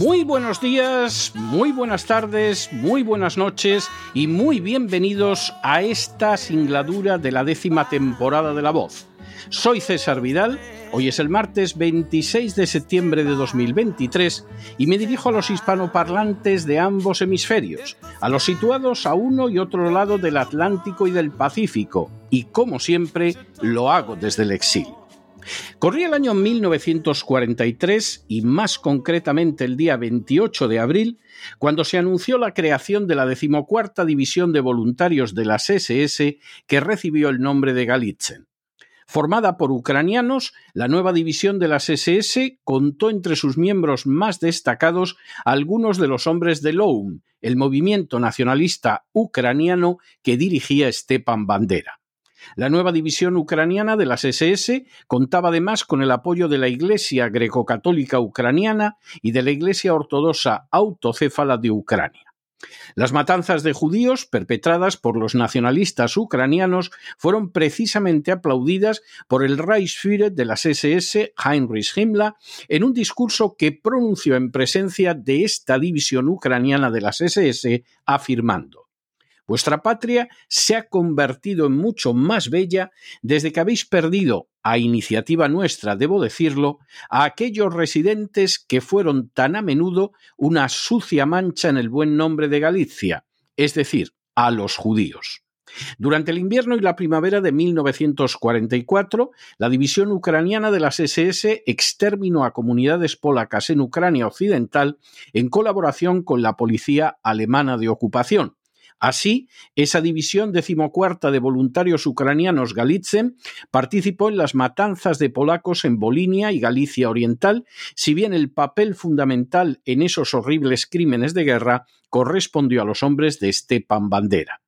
Muy buenos días, muy buenas tardes, muy buenas noches y muy bienvenidos a esta singladura de la décima temporada de La Voz. Soy César Vidal, hoy es el martes 26 de septiembre de 2023 y me dirijo a los hispanoparlantes de ambos hemisferios, a los situados a uno y otro lado del Atlántico y del Pacífico, y como siempre lo hago desde el exilio. Corría el año 1943 y más concretamente el día 28 de abril, cuando se anunció la creación de la decimocuarta División de Voluntarios de las SS que recibió el nombre de Galitzen. Formada por ucranianos, la nueva división de las SS contó entre sus miembros más destacados a algunos de los hombres de LOUM, el movimiento nacionalista ucraniano que dirigía Stepan Bandera. La nueva división ucraniana de las SS contaba además con el apoyo de la Iglesia greco-católica ucraniana y de la Iglesia ortodoxa autocéfala de Ucrania. Las matanzas de judíos perpetradas por los nacionalistas ucranianos fueron precisamente aplaudidas por el Reichsführer de las SS, Heinrich Himmler, en un discurso que pronunció en presencia de esta división ucraniana de las SS, afirmando Vuestra patria se ha convertido en mucho más bella desde que habéis perdido, a iniciativa nuestra, debo decirlo, a aquellos residentes que fueron tan a menudo una sucia mancha en el buen nombre de Galicia, es decir, a los judíos. Durante el invierno y la primavera de 1944, la división ucraniana de las SS exterminó a comunidades polacas en Ucrania Occidental en colaboración con la policía alemana de ocupación. Así, esa división decimocuarta de voluntarios ucranianos Galitzen participó en las matanzas de polacos en Bolinia y Galicia Oriental, si bien el papel fundamental en esos horribles crímenes de guerra correspondió a los hombres de Stepan Bandera.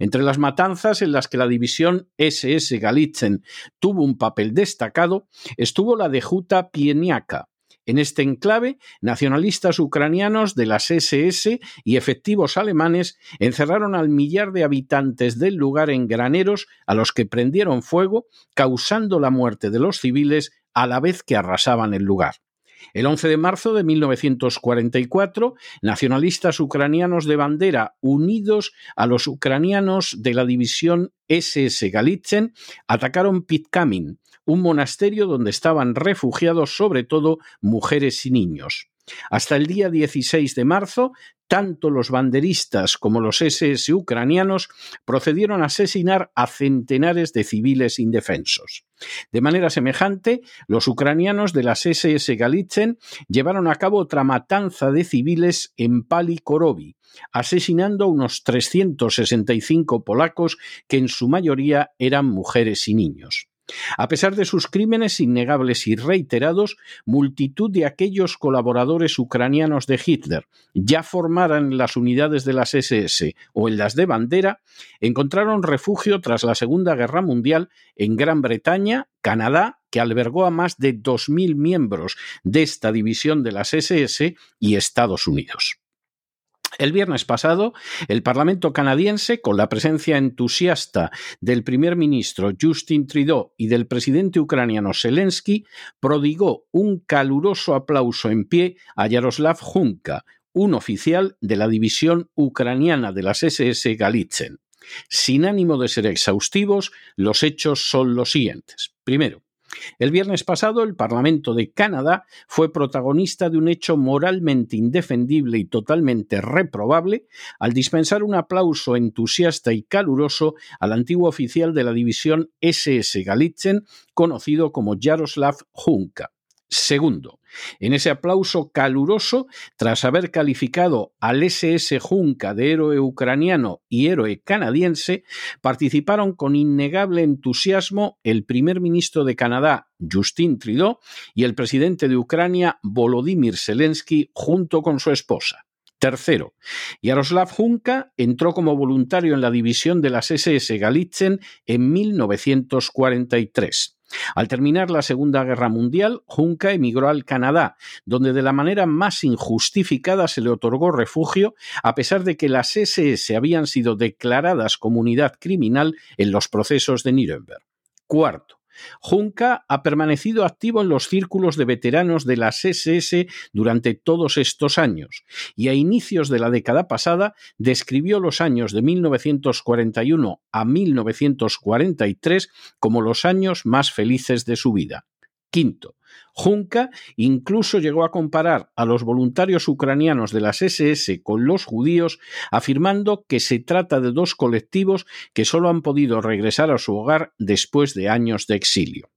Entre las matanzas en las que la división SS Galitzen tuvo un papel destacado estuvo la de Juta Pieniaka, en este enclave, nacionalistas ucranianos de las SS y efectivos alemanes encerraron al millar de habitantes del lugar en graneros a los que prendieron fuego, causando la muerte de los civiles a la vez que arrasaban el lugar. El 11 de marzo de 1944, nacionalistas ucranianos de bandera unidos a los ucranianos de la división SS Galitzen atacaron Pitkamin, un monasterio donde estaban refugiados sobre todo mujeres y niños. Hasta el día 16 de marzo, tanto los banderistas como los SS ucranianos procedieron a asesinar a centenares de civiles indefensos. De manera semejante, los ucranianos de las SS Galitzen llevaron a cabo otra matanza de civiles en Pali Korobi, asesinando a unos 365 polacos que en su mayoría eran mujeres y niños. A pesar de sus crímenes innegables y reiterados, multitud de aquellos colaboradores ucranianos de Hitler, ya formaran las unidades de las SS o en las de bandera, encontraron refugio tras la Segunda Guerra Mundial en Gran Bretaña, Canadá, que albergó a más de 2.000 miembros de esta división de las SS, y Estados Unidos. El viernes pasado, el Parlamento canadiense, con la presencia entusiasta del primer ministro Justin Trudeau y del presidente ucraniano Zelensky, prodigó un caluroso aplauso en pie a Yaroslav Junka, un oficial de la división ucraniana de las SS Galitzen. Sin ánimo de ser exhaustivos, los hechos son los siguientes. Primero, El viernes pasado, el Parlamento de Canadá fue protagonista de un hecho moralmente indefendible y totalmente reprobable al dispensar un aplauso entusiasta y caluroso al antiguo oficial de la división SS Galitzen, conocido como Jaroslav Hunka. Segundo, en ese aplauso caluroso, tras haber calificado al SS Junca de héroe ucraniano y héroe canadiense, participaron con innegable entusiasmo el primer ministro de Canadá, Justin Trudeau, y el presidente de Ucrania, Volodymyr Zelensky, junto con su esposa. Tercero, Yaroslav Junka entró como voluntario en la división de las SS Galitzen en 1943. Al terminar la Segunda Guerra Mundial, Junca emigró al Canadá, donde de la manera más injustificada se le otorgó refugio, a pesar de que las SS habían sido declaradas comunidad criminal en los procesos de Nuremberg. Cuarto, Junca ha permanecido activo en los círculos de veteranos de las SS durante todos estos años y a inicios de la década pasada describió los años de 1941 a 1943 como los años más felices de su vida. Quinto, Junca incluso llegó a comparar a los voluntarios ucranianos de las SS con los judíos, afirmando que se trata de dos colectivos que solo han podido regresar a su hogar después de años de exilio.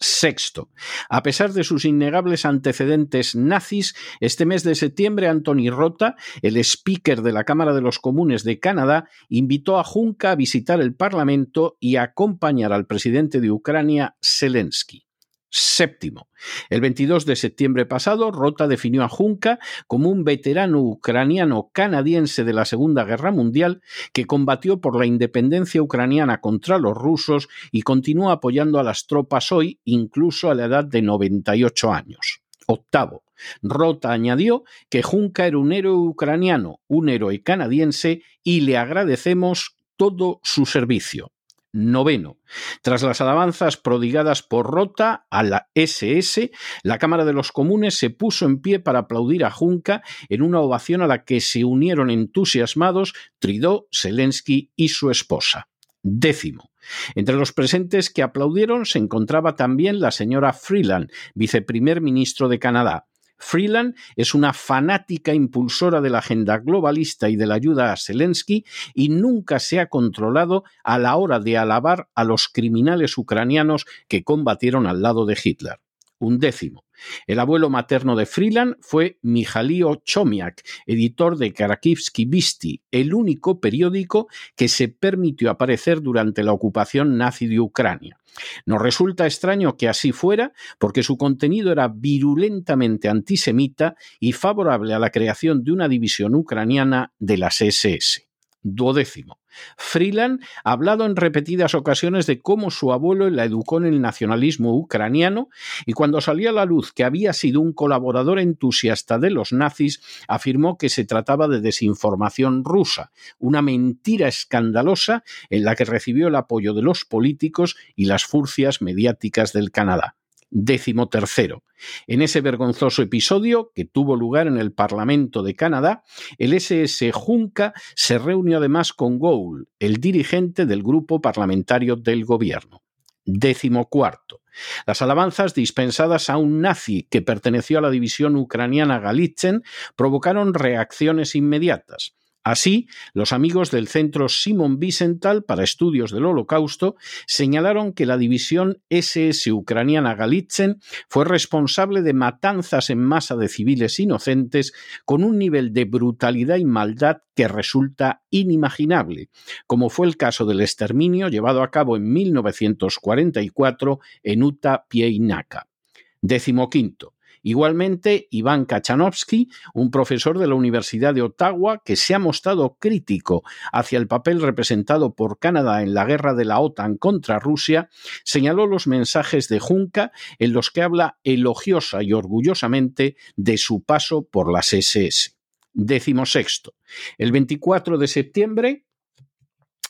Sexto, a pesar de sus innegables antecedentes nazis, este mes de septiembre Anthony Rota, el speaker de la Cámara de los Comunes de Canadá, invitó a Junca a visitar el Parlamento y a acompañar al presidente de Ucrania, Zelensky. Séptimo. El 22 de septiembre pasado, Rota definió a Junca como un veterano ucraniano canadiense de la Segunda Guerra Mundial que combatió por la independencia ucraniana contra los rusos y continúa apoyando a las tropas hoy, incluso a la edad de 98 años. Octavo. Rota añadió que Junca era un héroe ucraniano, un héroe canadiense y le agradecemos todo su servicio. Noveno. Tras las alabanzas prodigadas por Rota a la SS, la Cámara de los Comunes se puso en pie para aplaudir a Junca en una ovación a la que se unieron entusiasmados Tridó, Zelensky y su esposa. Décimo. Entre los presentes que aplaudieron se encontraba también la señora Freeland, viceprimer ministro de Canadá. Freeland es una fanática impulsora de la agenda globalista y de la ayuda a Zelensky y nunca se ha controlado a la hora de alabar a los criminales ucranianos que combatieron al lado de Hitler. Décimo. El abuelo materno de Freeland fue Mijalio Chomiak, editor de Karakivsky Visti, el único periódico que se permitió aparecer durante la ocupación nazi de Ucrania. Nos resulta extraño que así fuera, porque su contenido era virulentamente antisemita y favorable a la creación de una división ucraniana de las SS. Duodécimo. Freeland ha hablado en repetidas ocasiones de cómo su abuelo la educó en el nacionalismo ucraniano y cuando salió a la luz que había sido un colaborador entusiasta de los nazis, afirmó que se trataba de desinformación rusa, una mentira escandalosa en la que recibió el apoyo de los políticos y las furcias mediáticas del Canadá décimo. En ese vergonzoso episodio, que tuvo lugar en el Parlamento de Canadá, el SS Junca se reunió además con Gould, el dirigente del grupo parlamentario del gobierno. Décimo cuarto. Las alabanzas dispensadas a un nazi que perteneció a la división ucraniana Galitzen provocaron reacciones inmediatas. Así, los amigos del Centro Simon Wiesenthal para Estudios del Holocausto señalaron que la división SS ucraniana Galitzen fue responsable de matanzas en masa de civiles inocentes con un nivel de brutalidad y maldad que resulta inimaginable, como fue el caso del exterminio llevado a cabo en 1944 en Uta Pieinaka. Décimo. Igualmente, Iván Kachanovsky, un profesor de la Universidad de Ottawa que se ha mostrado crítico hacia el papel representado por Canadá en la guerra de la OTAN contra Rusia, señaló los mensajes de Junca en los que habla elogiosa y orgullosamente de su paso por las SS. Décimo sexto. El 24 de septiembre,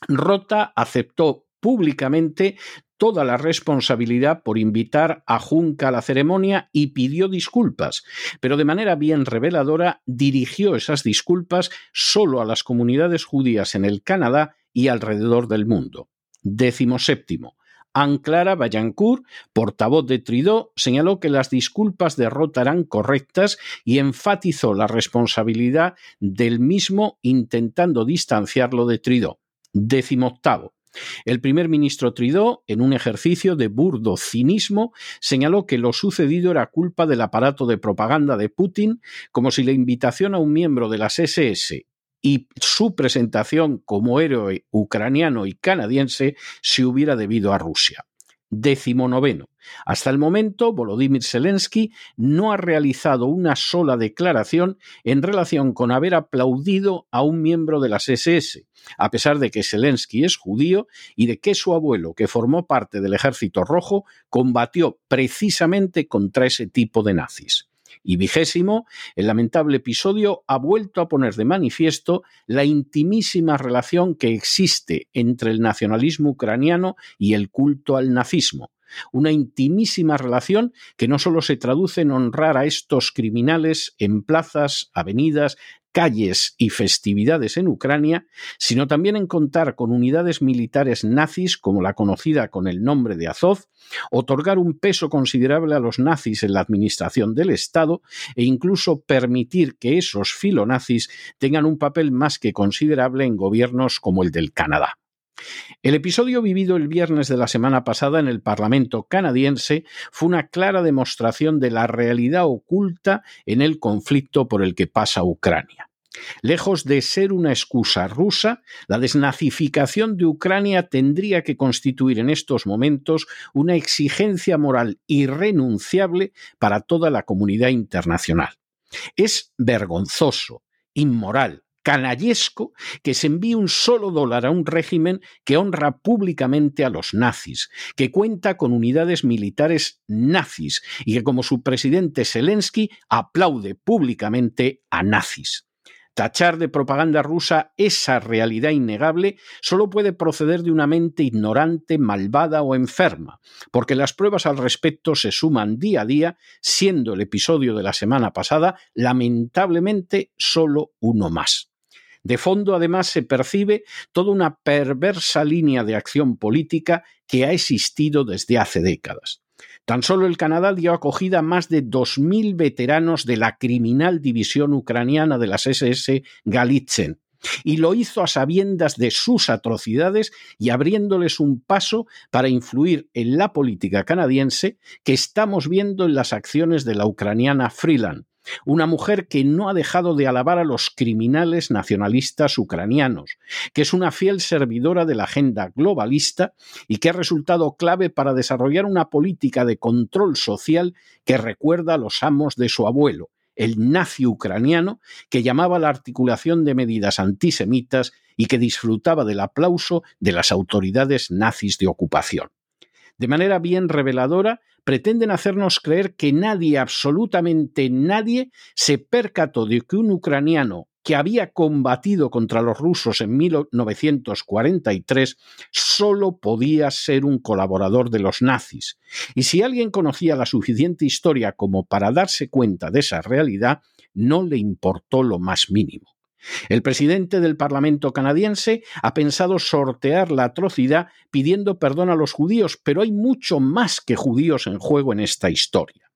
Rota aceptó públicamente toda la responsabilidad por invitar a Junca a la ceremonia y pidió disculpas, pero de manera bien reveladora dirigió esas disculpas solo a las comunidades judías en el Canadá y alrededor del mundo. Décimo séptimo. Anne-Clara Vaillancourt, portavoz de Trudeau, señaló que las disculpas de Roth eran correctas y enfatizó la responsabilidad del mismo intentando distanciarlo de Trudeau. Décimo octavo. El primer ministro Trudeau, en un ejercicio de burdo cinismo, señaló que lo sucedido era culpa del aparato de propaganda de Putin, como si la invitación a un miembro de las SS y su presentación como héroe ucraniano y canadiense se hubiera debido a Rusia. Décimo noveno. Hasta el momento, Volodymyr Zelensky no ha realizado una sola declaración en relación con haber aplaudido a un miembro de las SS, a pesar de que Zelensky es judío y de que su abuelo, que formó parte del Ejército Rojo, combatió precisamente contra ese tipo de nazis. Y vigésimo, el lamentable episodio ha vuelto a poner de manifiesto la intimísima relación que existe entre el nacionalismo ucraniano y el culto al nazismo, una intimísima relación que no solo se traduce en honrar a estos criminales en plazas, avenidas, calles y festividades en Ucrania, sino también en contar con unidades militares nazis como la conocida con el nombre de Azov, otorgar un peso considerable a los nazis en la administración del Estado e incluso permitir que esos filonazis tengan un papel más que considerable en gobiernos como el del Canadá. El episodio vivido el viernes de la semana pasada en el Parlamento canadiense fue una clara demostración de la realidad oculta en el conflicto por el que pasa Ucrania. Lejos de ser una excusa rusa, la desnazificación de Ucrania tendría que constituir en estos momentos una exigencia moral irrenunciable para toda la comunidad internacional. Es vergonzoso, inmoral, canallesco que se envíe un solo dólar a un régimen que honra públicamente a los nazis, que cuenta con unidades militares nazis y que como su presidente Zelensky aplaude públicamente a nazis. Tachar de propaganda rusa esa realidad innegable solo puede proceder de una mente ignorante, malvada o enferma, porque las pruebas al respecto se suman día a día, siendo el episodio de la semana pasada lamentablemente solo uno más. De fondo, además, se percibe toda una perversa línea de acción política que ha existido desde hace décadas. Tan solo el Canadá dio acogida a más de 2.000 veteranos de la criminal división ucraniana de las SS Galitzen, y lo hizo a sabiendas de sus atrocidades y abriéndoles un paso para influir en la política canadiense que estamos viendo en las acciones de la ucraniana Freeland, una mujer que no ha dejado de alabar a los criminales nacionalistas ucranianos, que es una fiel servidora de la agenda globalista y que ha resultado clave para desarrollar una política de control social que recuerda a los amos de su abuelo, el nazi ucraniano, que llamaba la articulación de medidas antisemitas y que disfrutaba del aplauso de las autoridades nazis de ocupación de manera bien reveladora, pretenden hacernos creer que nadie, absolutamente nadie, se percató de que un ucraniano que había combatido contra los rusos en 1943 solo podía ser un colaborador de los nazis. Y si alguien conocía la suficiente historia como para darse cuenta de esa realidad, no le importó lo más mínimo. El presidente del Parlamento canadiense ha pensado sortear la atrocidad pidiendo perdón a los judíos, pero hay mucho más que judíos en juego en esta historia.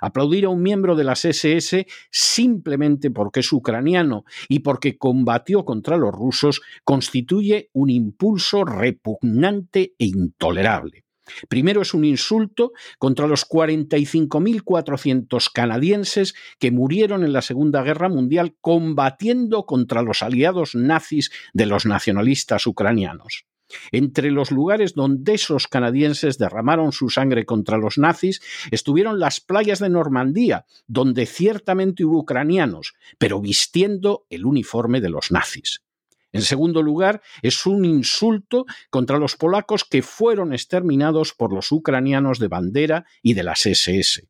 Aplaudir a un miembro de las SS simplemente porque es ucraniano y porque combatió contra los rusos constituye un impulso repugnante e intolerable. Primero es un insulto contra los 45.400 canadienses que murieron en la Segunda Guerra Mundial combatiendo contra los aliados nazis de los nacionalistas ucranianos. Entre los lugares donde esos canadienses derramaron su sangre contra los nazis estuvieron las playas de Normandía, donde ciertamente hubo ucranianos, pero vistiendo el uniforme de los nazis. En segundo lugar, es un insulto contra los polacos que fueron exterminados por los ucranianos de bandera y de las SS.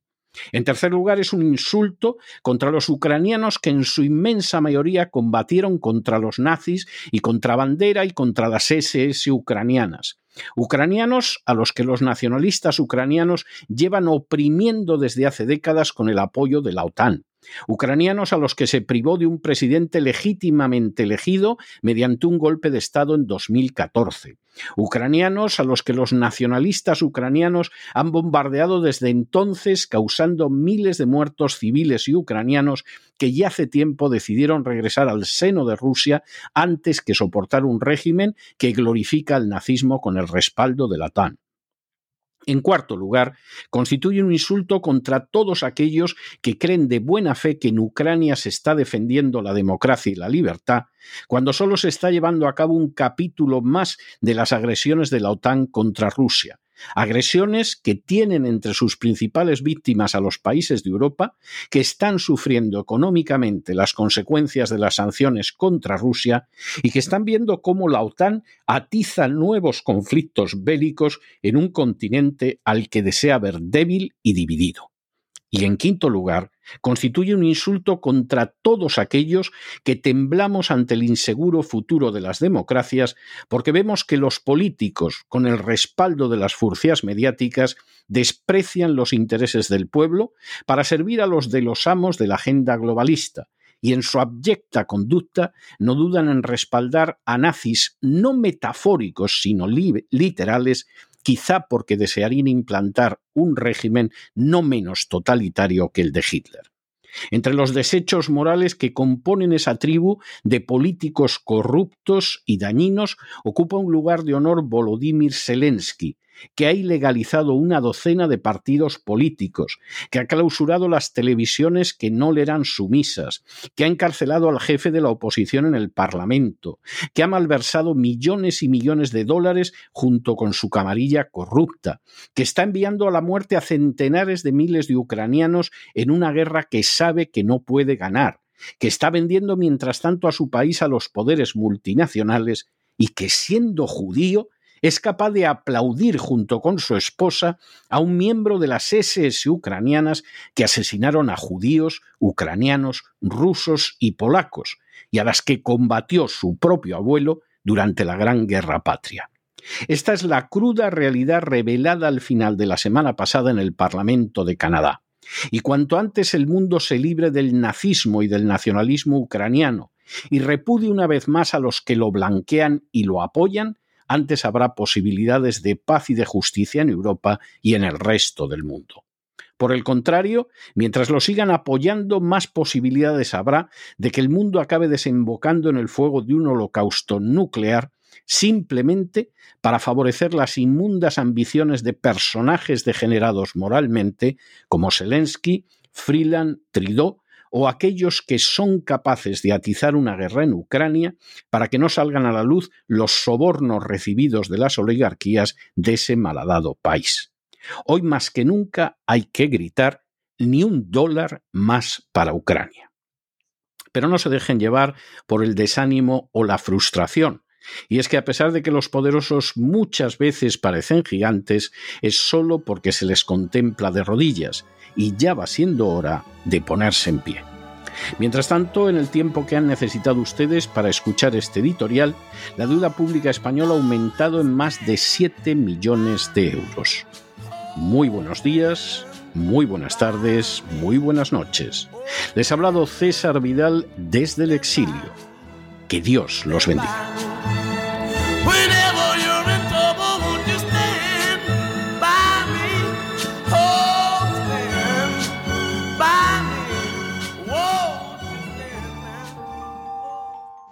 En tercer lugar, es un insulto contra los ucranianos que en su inmensa mayoría combatieron contra los nazis y contra bandera y contra las SS ucranianas. Ucranianos a los que los nacionalistas ucranianos llevan oprimiendo desde hace décadas con el apoyo de la OTAN ucranianos a los que se privó de un presidente legítimamente elegido mediante un golpe de Estado en 2014, ucranianos a los que los nacionalistas ucranianos han bombardeado desde entonces, causando miles de muertos civiles y ucranianos que ya hace tiempo decidieron regresar al seno de Rusia antes que soportar un régimen que glorifica el nazismo con el respaldo de la OTAN. En cuarto lugar, constituye un insulto contra todos aquellos que creen de buena fe que en Ucrania se está defendiendo la democracia y la libertad, cuando solo se está llevando a cabo un capítulo más de las agresiones de la OTAN contra Rusia, Agresiones que tienen entre sus principales víctimas a los países de Europa, que están sufriendo económicamente las consecuencias de las sanciones contra Rusia y que están viendo cómo la OTAN atiza nuevos conflictos bélicos en un continente al que desea ver débil y dividido. Y en quinto lugar, constituye un insulto contra todos aquellos que temblamos ante el inseguro futuro de las democracias porque vemos que los políticos, con el respaldo de las furcias mediáticas, desprecian los intereses del pueblo para servir a los de los amos de la agenda globalista y en su abyecta conducta no dudan en respaldar a nazis no metafóricos sino literales quizá porque desearían implantar un régimen no menos totalitario que el de Hitler. Entre los desechos morales que componen esa tribu de políticos corruptos y dañinos ocupa un lugar de honor Volodymyr Zelensky, que ha ilegalizado una docena de partidos políticos, que ha clausurado las televisiones que no le eran sumisas, que ha encarcelado al jefe de la oposición en el Parlamento, que ha malversado millones y millones de dólares junto con su camarilla corrupta, que está enviando a la muerte a centenares de miles de ucranianos en una guerra que sabe que no puede ganar, que está vendiendo mientras tanto a su país a los poderes multinacionales y que siendo judío es capaz de aplaudir junto con su esposa a un miembro de las SS ucranianas que asesinaron a judíos, ucranianos, rusos y polacos, y a las que combatió su propio abuelo durante la Gran Guerra Patria. Esta es la cruda realidad revelada al final de la semana pasada en el Parlamento de Canadá. Y cuanto antes el mundo se libre del nazismo y del nacionalismo ucraniano y repudie una vez más a los que lo blanquean y lo apoyan, antes habrá posibilidades de paz y de justicia en Europa y en el resto del mundo. Por el contrario, mientras lo sigan apoyando, más posibilidades habrá de que el mundo acabe desembocando en el fuego de un holocausto nuclear simplemente para favorecer las inmundas ambiciones de personajes degenerados moralmente como Zelensky, Freeland, Trudeau o aquellos que son capaces de atizar una guerra en Ucrania para que no salgan a la luz los sobornos recibidos de las oligarquías de ese malhadado país. Hoy más que nunca hay que gritar ni un dólar más para Ucrania. Pero no se dejen llevar por el desánimo o la frustración. Y es que a pesar de que los poderosos muchas veces parecen gigantes, es solo porque se les contempla de rodillas, y ya va siendo hora de ponerse en pie. Mientras tanto, en el tiempo que han necesitado ustedes para escuchar este editorial, la deuda pública española ha aumentado en más de 7 millones de euros. Muy buenos días, muy buenas tardes, muy buenas noches. Les ha hablado César Vidal desde el exilio. Que Dios los bendiga.